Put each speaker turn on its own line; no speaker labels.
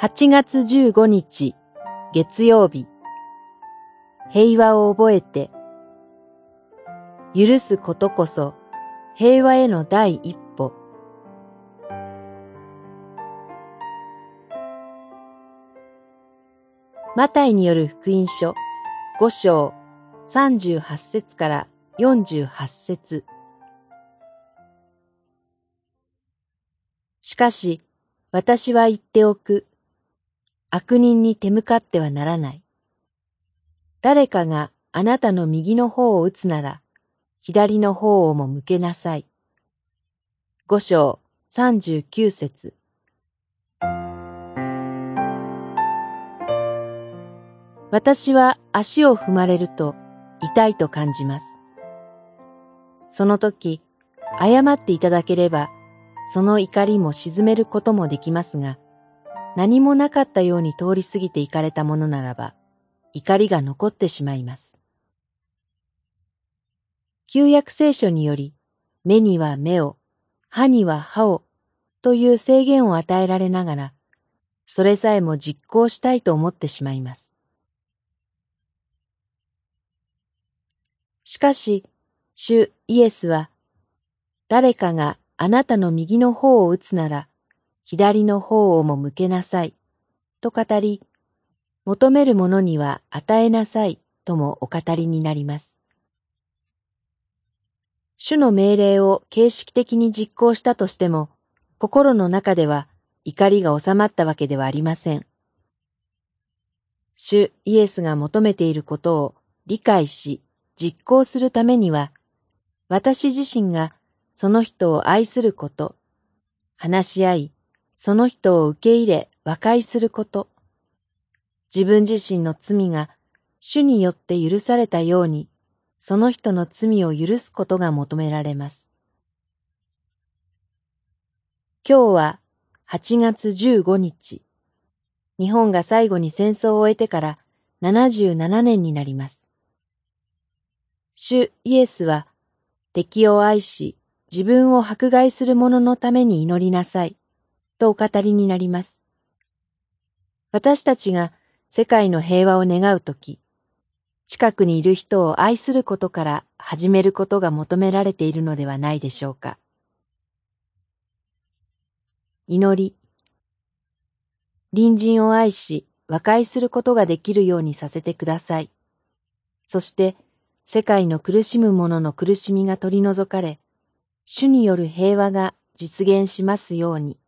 8月15日月曜日。平和を覚えて。許すことこそ平和への第一歩。マタイによる福音書5章38節から48節。しかし、私は言っておく。悪人に手向かってはならない。誰かがあなたの右の方を打つなら、左の方をも向けなさい。五章三十九節私は足を踏まれると痛いと感じます。その時、謝っていただければ、その怒りも沈めることもできますが、何もなかったように通り過ぎていかれたものならば、怒りが残ってしまいます。旧約聖書により、目には目を、歯には歯を、という制限を与えられながら、それさえも実行したいと思ってしまいます。しかし、主イエスは、誰かがあなたの右の方を打つなら、左の方をも向けなさい、と語り、求めるものには与えなさい、ともお語りになります。主の命令を形式的に実行したとしても、心の中では怒りが収まったわけではありません。主イエスが求めていることを理解し実行するためには、私自身がその人を愛すること、話し合い、その人を受け入れ和解すること、自分自身の罪が主によって許されたように、その人の罪を許すことが求められます。今日は8月15日。日本が最後に戦争を終えてから77年になります。主イエスは敵を愛し自分を迫害する者のために祈りなさいとお語りになります。私たちが世界の平和を願うとき、近くにいる人を愛することから始めることが求められているのではないでしょうか。祈り。隣人を愛し和解することができるようにさせてください。そして世界の苦しむ者の苦しみが取り除かれ、主による平和が実現しますように。